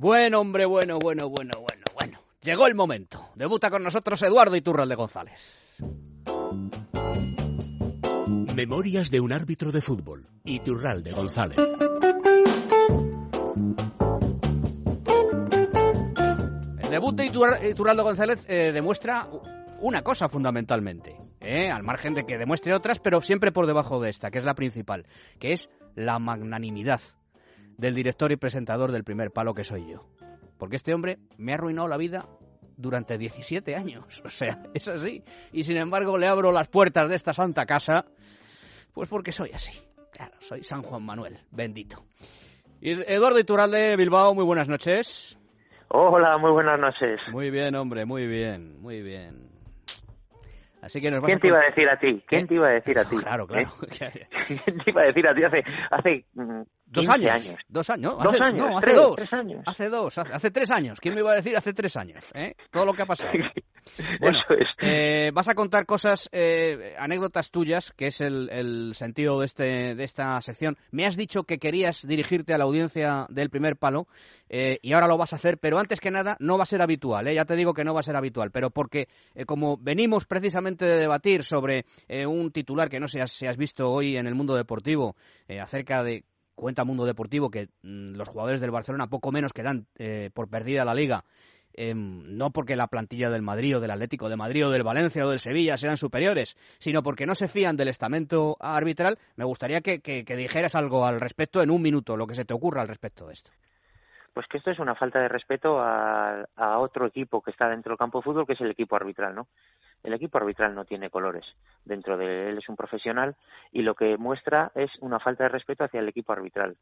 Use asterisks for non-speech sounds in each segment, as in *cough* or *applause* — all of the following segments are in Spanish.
Bueno, hombre, bueno, bueno, bueno, bueno, bueno. Llegó el momento. Debuta con nosotros Eduardo Iturralde González. Memorias de un árbitro de fútbol. Iturralde González. El debut de Itur- Iturralde González eh, demuestra una cosa fundamentalmente, ¿eh? al margen de que demuestre otras, pero siempre por debajo de esta, que es la principal, que es la magnanimidad del director y presentador del primer palo que soy yo. Porque este hombre me ha arruinado la vida durante 17 años. *laughs* O sea, es así. Y sin embargo le abro las puertas de esta santa casa, pues porque soy así. Claro, soy San Juan Manuel, bendito. Eduardo Iturralde, Bilbao, muy buenas noches. Hola, muy buenas noches. Muy bien, hombre, muy bien, muy bien. Así que nos ¿Quién a te iba a decir a ti? ¿Quién ¿Eh? te iba a decir a ti? Claro, claro. *laughs* ¿Eh? *laughs* ¿Quién te iba a decir a ti hace, hace mm, Dos 15 años, Dos años. Dos hace, años, no, hace tres, dos. tres años. Hace dos, hace, hace tres años. ¿Quién me iba a decir hace tres años? ¿eh? Todo lo que ha pasado. *laughs* Bueno, Eso es. eh, vas a contar cosas, eh, anécdotas tuyas, que es el, el sentido de, este, de esta sección. Me has dicho que querías dirigirte a la audiencia del primer palo eh, y ahora lo vas a hacer, pero antes que nada no va a ser habitual. ¿eh? Ya te digo que no va a ser habitual, pero porque eh, como venimos precisamente de debatir sobre un titular que no sé si has visto hoy en el mundo deportivo acerca de cuenta Mundo Deportivo que mm, los jugadores del Barcelona poco menos que dan eh, por perdida la liga eh, no porque la plantilla del Madrid o del Atlético de Madrid o del Valencia o del Sevilla sean superiores, sino porque no se fían del estamento arbitral, me gustaría que- que dijeras algo al respecto en un minuto, lo que se te ocurra al respecto de esto. Pues que esto es una falta de respeto a, a otro equipo que está dentro del campo de fútbol, que es el equipo arbitral, ¿no? El equipo arbitral no tiene colores. Dentro de él es un profesional y lo que muestra es una falta de respeto hacia el equipo arbitral.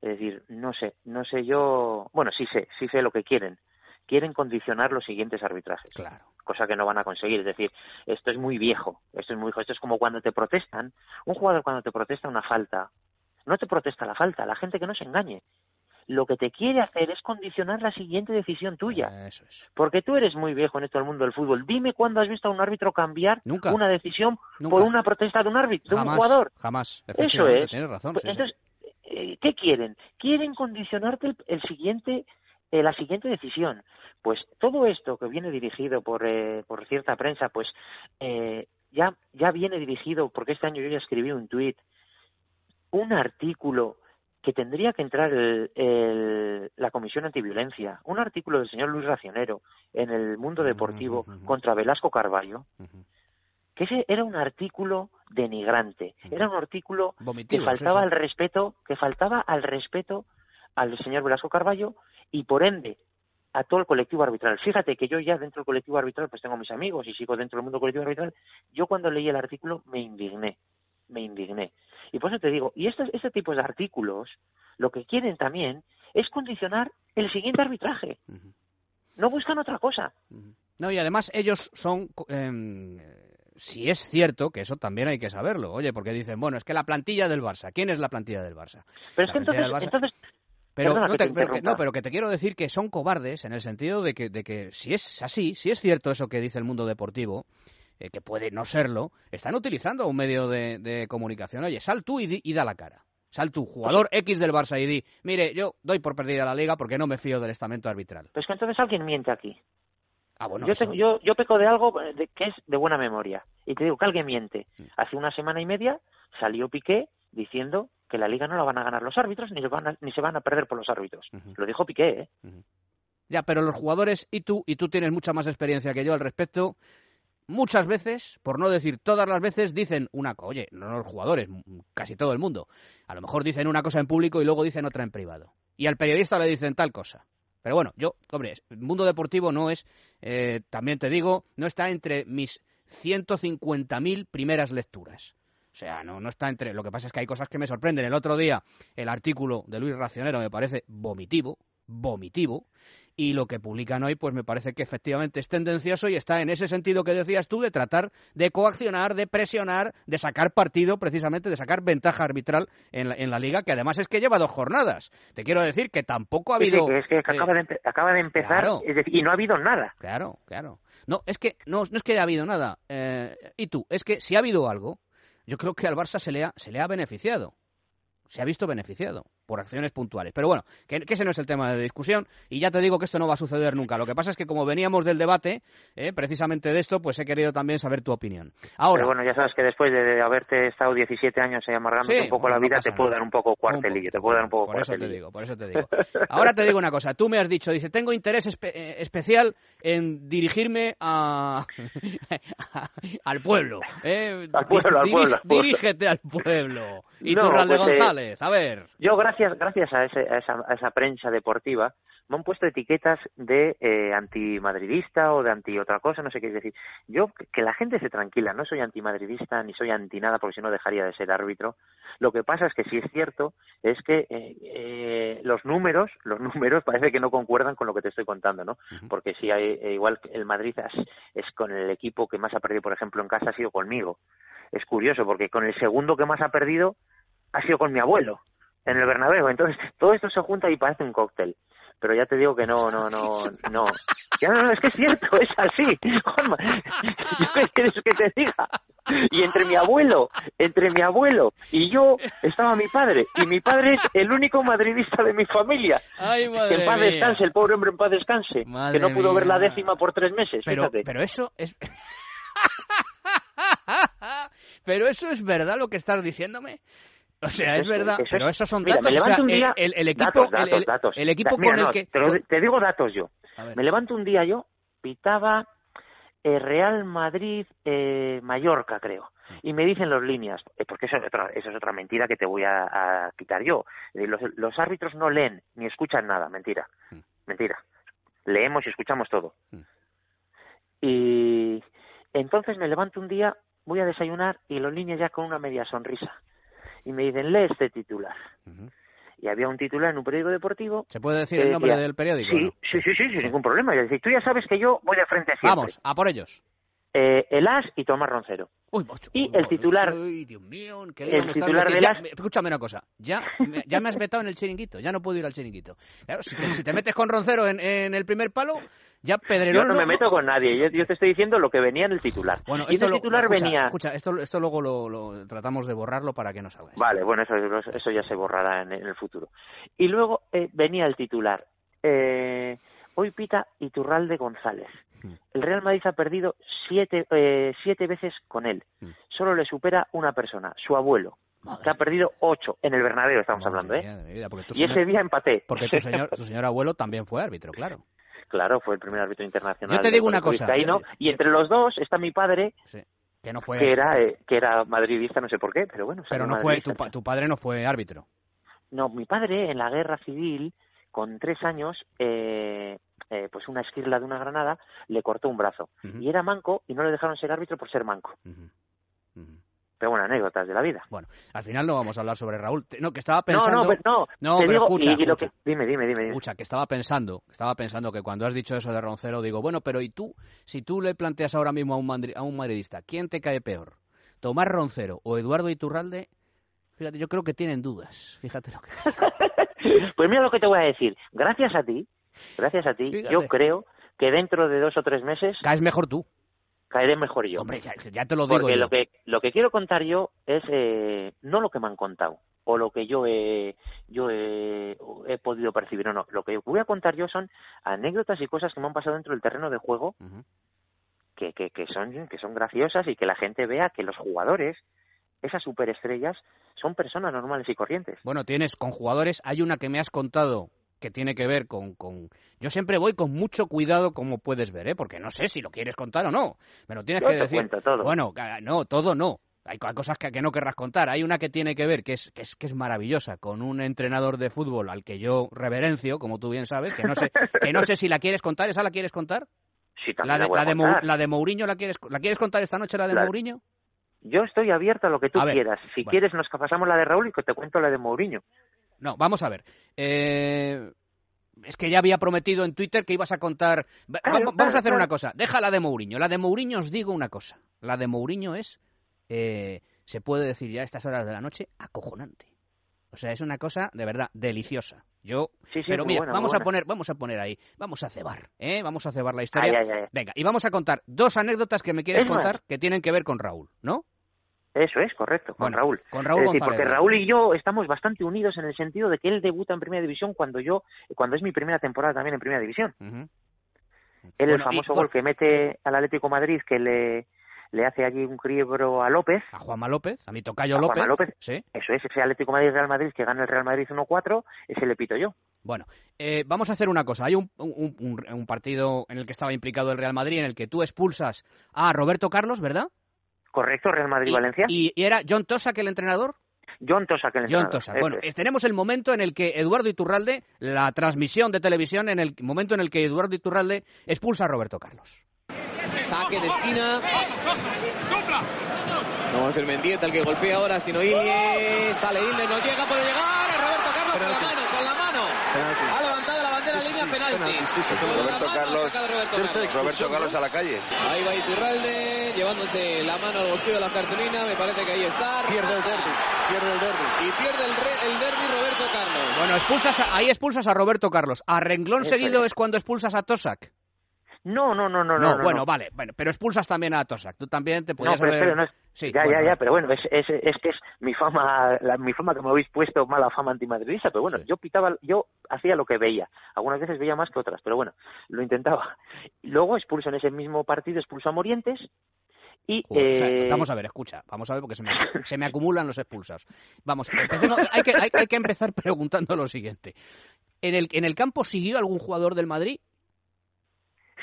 Es decir, no sé, no sé yo, bueno, sí sé, sí sé lo que quieren. Quieren condicionar los siguientes arbitrajes. Claro. cosa que no van a conseguir. Es decir, esto es muy viejo, esto es muy viejo. Esto es como cuando te protestan. Un jugador cuando te protesta una falta, no te protesta la falta, la gente que no se engañe. Lo que te quiere hacer es condicionar la siguiente decisión tuya. Eso es. Porque tú eres muy viejo en esto del mundo del fútbol. Dime cuándo has visto a un árbitro cambiar Nunca. una decisión Nunca. por una protesta de un árbitro, de un jugador. jamás. Eso es. Tienes razón. Pues sí, entonces, eh, ¿qué quieren? Quieren condicionarte el, el siguiente, eh, la siguiente decisión. Pues todo esto que viene dirigido por, eh, por cierta prensa, pues eh, ya, ya viene dirigido, porque este año yo ya escribí un tuit, un artículo que tendría que entrar el- el- la Comisión Antiviolencia, un artículo del señor Luis Racionero en el Mundo Deportivo contra Velasco Carballo, que ese era un artículo denigrante, era un artículo que sí, faltaba sí. al respeto, que faltaba al respeto al señor Velasco Carballo y por ende a todo el colectivo arbitral. Fíjate que yo ya dentro del colectivo arbitral pues tengo mis amigos y sigo dentro del mundo colectivo arbitral. Yo cuando leí el artículo me indigné, me indigné. Y por eso te digo, y estos, este tipo de artículos lo que quieren también es condicionar el siguiente arbitraje. No buscan otra cosa. No, y además ellos son, em, si es cierto, que eso también hay que saberlo, oye, porque dicen, bueno, es que la plantilla del Barça, ¿quién es la plantilla del Barça? Pero es que entonces, del Barça- entonces Pero, no, que te- te pero que- no, pero que te quiero decir que son cobardes en el sentido de que, de que si es así, si es cierto eso que dice el mundo deportivo, eh, que puede no serlo, están utilizando un medio de, de comunicación. Oye, sal tú y, di- y da la cara. Sal tú, jugador X del Barça, y di, mire, yo doy por perdida la liga porque no me fío del estamento arbitral. pues que entonces alguien miente aquí. Ah, bueno, yo, eso- tengo- yo, yo peco de algo eh, de- que es de buena memoria. Y te digo que alguien miente. Mm. Hace una semana y media salió Piqué diciendo que la liga no la van a ganar los árbitros ni se van a, ni se van a perder por los árbitros. Lo dijo Piqué, ¿eh? Ya, pero los jugadores y tú, y tú tienes mucha más experiencia que yo al respecto, muchas veces, por no decir todas las veces, dicen una cosa. Oye, no los jugadores, casi todo el mundo. A lo mejor dicen una cosa en público y luego dicen otra en privado. Y al periodista le dicen tal cosa. Pero bueno, yo, hombre, el mundo deportivo no es, eh, también te digo, no está entre mis 150.000 primeras lecturas. O sea, no, no está entre. Lo que pasa es que hay cosas que me sorprenden. El otro día, el artículo de Luis Racionero me parece vomitivo, vomitivo. Y lo que publican hoy, pues me parece que efectivamente es tendencioso y está en ese sentido que decías tú de tratar de coaccionar, de presionar, de sacar partido, precisamente, de sacar ventaja arbitral en la, en la liga, que además es que lleva dos jornadas. Te quiero decir que tampoco ha Sí, habido. es que eh, acaba, de, acaba de empezar claro. es decir, y no ha habido nada. Claro, claro. No, es que no, no es que haya habido nada. Eh, y tú, es que si ha habido algo, yo creo que al Barça se le ha, se le ha beneficiado. Se ha visto beneficiado. Por acciones puntuales. Pero bueno, que, ese no es el tema de discusión y ya te digo que esto no va a suceder nunca. Lo que pasa es que como veníamos del debate, eh, precisamente de esto, pues he querido también saber tu opinión. Ahora, Pero bueno, ya sabes que después de haberte estado 17 años amargando un poco la vida, te puedo dar un poco cuartelillo, te puedo dar un poco por Eso te digo, por eso te digo. Ahora te digo una cosa, tú me has dicho, dice, tengo interés eh, especial en dirigirme a, *laughs* al pueblo. ¿eh? Al pueblo, al pueblo, Dirígete al pueblo. Y tú, pues, González, a ver. Yo, gracias, gracias a, ese, a, esa, a esa prensa deportiva, me han puesto etiquetas de eh, antimadridista o de anti otra cosa, no sé qué es decir. Yo, que la gente se tranquila, no soy antimadridista ni soy anti nada porque si no dejaría de ser árbitro. Lo que pasa es que si es cierto es que eh, eh, los números, los *laughs* números parece que no concuerdan con lo que te estoy contando, ¿no? Porque si hay, eh, igual el Madrid es, es con el equipo que más ha perdido, por ejemplo, en casa ha sido conmigo. Es curioso porque con el segundo que más ha perdido ha sido con mi abuelo en el Bernabéu. Entonces, todo esto se junta y parece un cóctel pero ya te digo que no, no, no, no. Ya no, es que es cierto, es así, Juanma. ¿Qué quieres que te diga? Y entre mi abuelo, entre mi abuelo y yo estaba mi padre, y mi padre es el único madridista de mi familia. Ay, madre que en paz descanse, el pobre hombre en paz descanse, que no pudo ver la décima por tres meses, pero, fíjate. Pero eso es... *laughs* pero eso es verdad lo que estás diciéndome. O sea, es verdad, pero esos son datos. me levanto un día, el, equipo, el, equipo con el que... Te, digo datos yo. Me levanto un día yo, pitaba eh, Real Madrid eh, Mallorca, creo. Y me dicen las líneas, eh, porque eso es, otra, eso es otra mentira que te voy a, quitar yo. Los, los, árbitros no leen ni escuchan nada, mentira. Mentira. Leemos y escuchamos todo. Y entonces me levanto un día, voy a desayunar y los líneas ya con una media sonrisa y me dicen, lee este titular. Y había un titular en un periódico deportivo. ¿Se puede decir el nombre del periódico? Sí, sí, sí, sí, sin ningún problema. Es decir, tú ya sabes que yo voy de frente siempre. Vamos, a por ellos. Eh, el As y Tomás Roncero. Uy, y el titular. Uy, Dios mío, el titular del As. Escúchame una cosa. Ya, ya me has vetado en el chiringuito. Ya no puedo ir al chiringuito. Claro, si te, si te metes con Roncero en, en el primer palo, ya Pedrerol... Yo no me meto con nadie, yo, te estoy diciendo lo que venía en el titular. Bueno, y esto el titular venía... Escucha, esto, esto luego lo, tratamos de borrarlo para que no salga. Vale, bueno, eso, eso ya se borrará en, el futuro. Y luego eh, venía el titular. Eh, hoy pita Iturralde González. Hmm. El Real Madrid ha perdido siete, eh, siete veces con él. Hmm. Solo le supera una persona, su abuelo. que ha perdido ocho en el Bernabéu, estamos hablando, ¿eh? y ese día empaté. Porque tu señor, tu señor abuelo también fue árbitro, claro. Claro, fue el primer árbitro internacional. Yo te digo una cosa. y entre los dos está mi padre, que no fue. Que era, eh, que era madridista, no sé por qué, pero bueno. Pero no fue, tu, tu, padre no fue árbitro. No, mi padre en la guerra civil, con tres años, eh, eh, pues una esquirla de una granada le cortó un brazo. Y era manco y no le dejaron ser árbitro por ser manco pero bueno, anécdotas de la vida. Bueno, al final no vamos a hablar sobre Raúl. No, que estaba pensando... No, no, no, no pero escucha, Dime, dime, dime, Escucha, que estaba pensando, estaba pensando que cuando has dicho eso de Roncero, digo, bueno, pero ¿y tú? Si tú le planteas ahora mismo a un, a un madridista, ¿quién te cae peor? ¿Tomás Roncero o Eduardo Iturralde? Fíjate, yo creo que tienen dudas. Fíjate lo que *laughs* Pues mira lo que te voy a decir. Gracias a ti, gracias a ti, yo creo que dentro de dos o tres meses... Caes mejor tú caeré mejor yo. Hombre, ya, te lo digo. Porque lo que lo que quiero contar yo es eh, no lo que me han contado o lo que yo he yo he, podido percibir o no. Lo que voy a contar yo son anécdotas y cosas que me han pasado dentro del terreno de juego que, que, que son que son graciosas y que la gente vea que los jugadores esas superestrellas son personas normales y corrientes. Bueno, tienes con jugadores, hay una que me has contado que tiene que ver con, con... Yo siempre voy con mucho cuidado, como puedes ver, ¿eh? porque no sé si lo quieres contar o no. Me lo tienes que decir. Todo. Bueno, no, todo no. Hay cosas que, que, no querrás contar. Hay una que tiene que ver, que es, que es, que es maravillosa, con un entrenador de fútbol al que yo reverencio, como tú bien sabes, que no sé, que no sé si la quieres contar. ¿Esa la quieres contar? Sí, la de, la, de la de Mourinho, ¿la quieres, ¿la quieres contar esta noche, la de Mourinho? Yo estoy abierto a lo que tú quieras. Si quieres, nos pasamos la de Raúl y que te cuento la de Mourinho. No, vamos a ver. Eh, es que ya había prometido en Twitter que ibas a contar. vamos a hacer una cosa. Deja la de Mourinho. La de Mourinho os digo una cosa. La de Mourinho es, eh, se puede decir ya a estas horas de la noche, acojonante. O sea, es una cosa de verdad deliciosa. Yo, sí, sí, pero mira, vamos a poner, vamos a poner ahí, vamos a cebar, ¿eh? Vamos a cebar la historia. Venga, y vamos a contar dos anécdotas que me quieres contar que tienen que ver con Raúl, ¿no? Eso es, correcto, con Bueno, Raúl. con Raúl es decir, porque Raúl y yo estamos bastante unidos en el sentido de que él debuta en Primera División cuando yo, cuando es mi primera temporada también en Primera División. Él, Bueno, el famoso gol que mete al Atlético Madrid, que le, le hace allí un criebro a López, A Juanma López, a mi tocayo A López. Juanma López. Sí. eso es, ese Atlético Madrid-Real Madrid que gana el Real Madrid 1-4, ese le pito yo. Bueno, eh, vamos a hacer una cosa. Hay un, un- un- un partido en el que estaba implicado el Real Madrid en el que tú expulsas a Roberto Carlos, ¿verdad? Correcto, Real Y, Madrid-Valencia. y- y era John Tosak el entrenador. John Tosak, el John Tosak. Bueno, es. tenemos el momento en el que Eduardo Iturralde, la transmisión de televisión, en el momento en el que Eduardo Iturralde expulsa a Roberto Carlos. Saque de esquina. No es el Mendieta el que golpea ahora, sino Ilie. Sale Ilie, no llega, puede llegar. Roberto Carlos con la mano, con la mano. Bandera línea penalti. Con la Roberto Carlos, Roberto Carlos. Roberto Carlos a la calle. Ahí va Iturralde, llevándose la mano al bolsillo de la cartulina. Me parece que ahí está. Pierde el derby, pierde el derby. Y pierde el, re- el derby Roberto Carlos. Bueno, expulsas a- ahí expulsas a Roberto Carlos. A renglón seguido es. es cuando expulsas a Tosak. No, no, no, no, No, no. no, bueno, no. vale, bueno, pero expulsas también a Tosak. Tú también te No, podías pero haber- no es- Sí, ya, bueno, ya, ya, pero bueno, es, es, es que es mi fama, la, mi fama que me habéis puesto mala fama antimadridista, pero bueno, Sí. yo pitaba, yo hacía lo que veía, algunas veces veía más que otras, pero bueno, lo intentaba. Luego expulso en ese mismo partido, expulso a Morientes y... Joder, o sea, eh, vamos a ver, escucha, vamos a ver porque se me, *laughs* se me acumulan los expulsados. Vamos, empecemos- hay, que, hay, hay que empezar *laughs* preguntando lo siguiente. ¿En el, ¿En el campo siguió algún jugador del Madrid?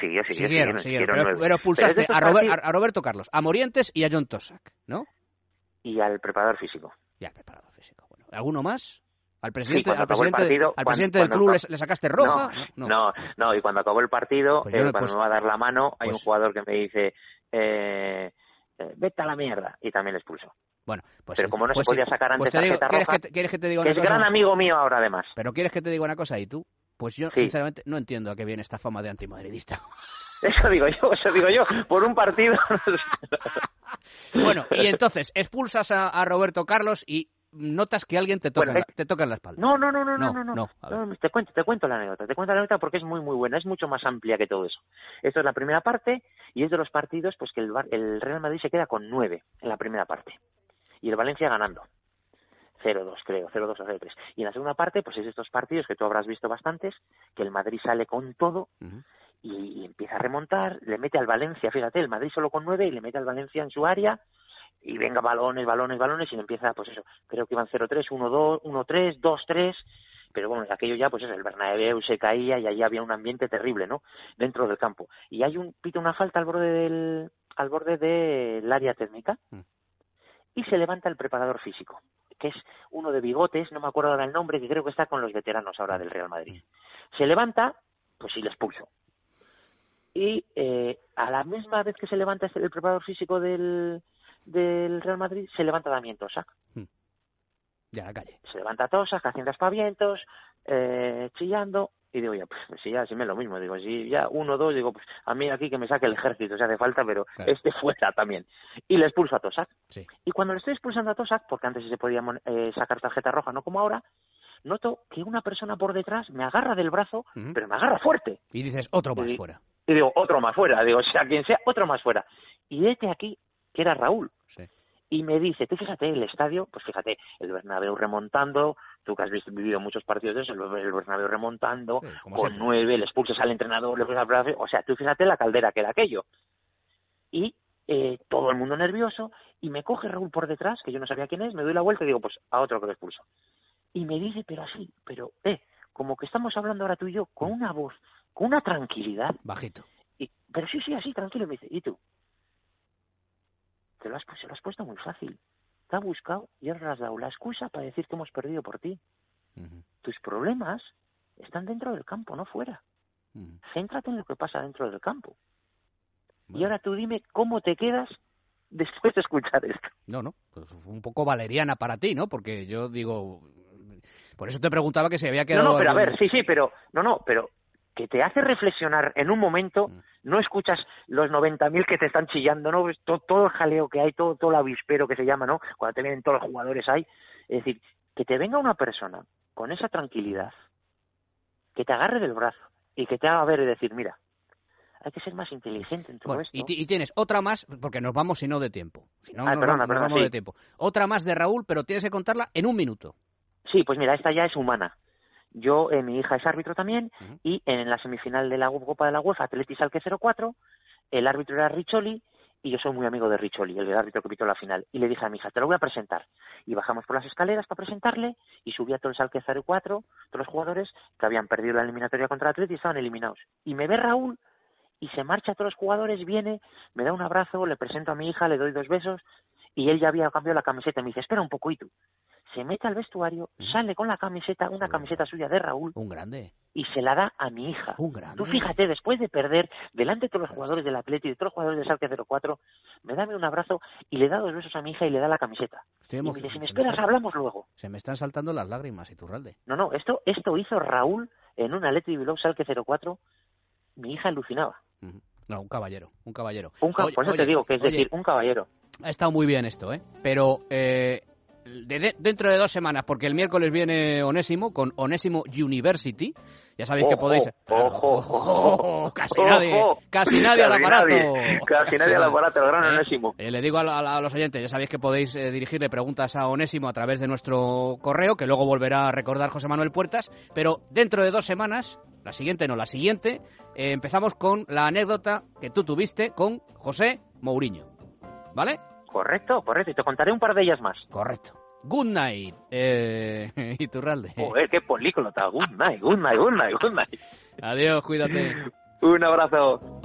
Siguió, siguió, Siguieron, siguieron, siguieron, siguieron pero, pero expulsaste Pero a, Robert- a- Roberto Carlos, a Morientes y a John Tosak, ¿no? Y al preparador físico. Ya, preparador físico. Bueno, ¿Alguno más? ¿Al presidente, al presidente, partido, al cuando- presidente del club le, sacaste roja? No, no, y cuando acabó el partido, Pues eh, no- cuando pues- me va a dar la mano, hay pues- un jugador que me dice, eh, eh, vete a la mierda, y también le expulso. Bueno, pues Pero como no pues se podía sí. sacar antes Pues te digo, tarjeta ¿quieres, roja, que te, ¿quieres que te diga que una es gran amigo mío ahora además. Pero ¿quieres que te diga una cosa? ¿Y tú? Pues yo, Sí. sinceramente, no entiendo a qué viene esta fama de antimadridista. *laughs* Eso digo yo, eso digo yo, por un partido. *laughs* Bueno, y entonces expulsas a, a Roberto Carlos y notas que alguien te toca, Bueno, te toca en la espalda. No, no, no, no, No, no, no, no. No, te cuento, te cuento la anécdota, te cuento la anécdota porque es muy, muy buena, es mucho más amplia que todo eso. Esto es la primera parte y es de los partidos, pues que el, el Real Madrid se queda con nueve en la primera parte y el Valencia ganando. 0-2 creo, 0-2 o 0-3. Y en la segunda parte, pues es estos partidos que tú habrás visto bastantes, que el Madrid sale con todo Ujú. y, y empieza a remontar, le mete al Valencia, fíjate, el Madrid solo con nueve y le mete al Valencia en su área y venga balones, balones, balones y le empieza, pues eso, creo que iban 0-3, 1-2, 1-3, 2-3, pero bueno, aquello ya, pues eso, el Bernabéu se caía y allí había un ambiente terrible, ¿no? Dentro del campo. Y hay un, pita una falta al borde del, al borde del área técnica Mm. y se levanta el preparador físico, que es uno de bigotes, no me acuerdo ahora el nombre, que creo que está con los veteranos ahora del Real Madrid. Se levanta, pues sí, le expulso. Y eh, a la misma vez que se levanta este- el preparador físico del, del Real Madrid, se levanta también Tosak. Ya, la calle. Se levanta Tosak haciendo aspavientos, eh, chillando, y digo, ya, pues si ya, si me es lo mismo, digo, si ya uno, dos, digo, pues a mí aquí que me saque el ejército si hace falta, pero Claro. este *laughs* fuera también. Y le expulso a Tosak. Sí. Y cuando le estoy expulsando a Tosak, porque antes sí se podía eh, sacar tarjeta roja, no como ahora, noto que una persona por detrás me agarra del brazo, pero me agarra fuerte. Y dices, otro más Sí. fuera. Y digo, otro más fuera, digo, sea quien sea, otro más fuera. Y este aquí, que era Raúl, Sí. y me dice, tú fíjate, el estadio, pues fíjate, el Bernabéu remontando, tú que has visto, vivido muchos partidos de eso, el, el Bernabéu remontando, Sí, con nueve, le expulsas al entrenador, le expulsas al o sea, tú fíjate la caldera que era aquello. Y eh, todo el mundo nervioso, y me coge Raúl por detrás, que yo no sabía quién es, me doy la vuelta y digo, pues a otro que lo expulso. Y me dice, pero así, pero, eh, como que estamos hablando ahora tú y yo, con una voz, con una tranquilidad, Bajito. y, pero sí, sí, así, tranquilo, me dice, ¿y tú? Te lo has, se lo has puesto muy fácil. Te ha buscado y ahora has dado la excusa para decir que hemos perdido por ti. Tus problemas están dentro del campo, no fuera. ujú. Céntrate en lo que pasa dentro del campo. Y ahora tú dime cómo te quedas *laughs* después de escuchar esto. No, no, pues fue un poco valeriana para ti, ¿no? Porque yo digo, por eso te preguntaba que se había No, quedado... no, pero a ver, sí, sí, pero, no, no, pero que te hace reflexionar en un momento, Mm. no escuchas los 90.000 que te están chillando, ¿no? Todo, todo el jaleo que hay, todo, todo el avispero que se llama, ¿no? Cuando te vienen todos los jugadores ahí. Es decir, que te venga una persona con esa tranquilidad, que te agarre del brazo y que te haga ver y decir, mira, hay que ser más inteligente en todo Bueno, esto. y, ti- y tienes otra más, porque nos vamos si no de tiempo. Si no, Ah, nos, perdona, nos perdona, vamos sí. de tiempo. Otra más de Raúl, pero tienes que contarla en un minuto. Sí, pues mira, esta ya es humana. Yo, eh, mi hija es árbitro también, y en la semifinal de la Copa de la UEFA, Atleti Salque 04, el árbitro era Riccioli, y yo soy muy amigo de Riccioli, el árbitro que pitó la final. Y le dije a mi hija, te lo voy a presentar. Y bajamos por las escaleras para presentarle, y subí a todo el Salque 04, todos los jugadores que habían perdido la eliminatoria contra el Atleti y estaban eliminados. Y me ve Raúl, y se marcha a todos los jugadores, viene, me da un abrazo, le presento a mi hija, le doy dos besos, y él ya había cambiado la camiseta. Y me dice, espera un poco, y tú. Se mete al vestuario, sale con la camiseta, una camiseta suya de Raúl, Un grande, y se la da a mi hija. un grande. Tú fíjate, después de perder delante de todos los jugadores del Atleti y de todos los jugadores del Salque 04, me da un abrazo y le da dos besos a mi hija y le da la camiseta. Estoy Y me dice, si me esperas hablamos luego. se me están saltando las lágrimas, Iturralde. No, no, esto, esto hizo Raúl en un Atleti Bilbao Salque 04. Mi hija alucinaba. No, un caballero, un caballero. Un ca- Oye, por eso oye, te digo que es oye, decir, un caballero. Ha estado muy bien esto, ¿eh? Pero eh, de- de- dentro de dos semanas, porque el miércoles viene Onésimo con Onésimo University. Ya sabéis que podéis. ojo, ojo, casi nadie, casi nadie al aparato. nadie, casi nadie al aparato, el gran ¿Eh? Onésimo. Eh, le digo a, los oyentes, ya sabéis que podéis eh, dirigirle preguntas a Onésimo a través de nuestro correo, que luego volverá a recordar José Manuel Puertas, pero dentro de dos semanas, la siguiente no, la siguiente, empezamos con la anécdota que tú tuviste con José Mourinho. ¿Vale? Correcto, correcto. Y te contaré un par de ellas más. Correcto. Good night, eh, *laughs* Iturralde. Joder, qué políglota. Good night, good night, good night, good night. Adiós, cuídate. *laughs* Un abrazo.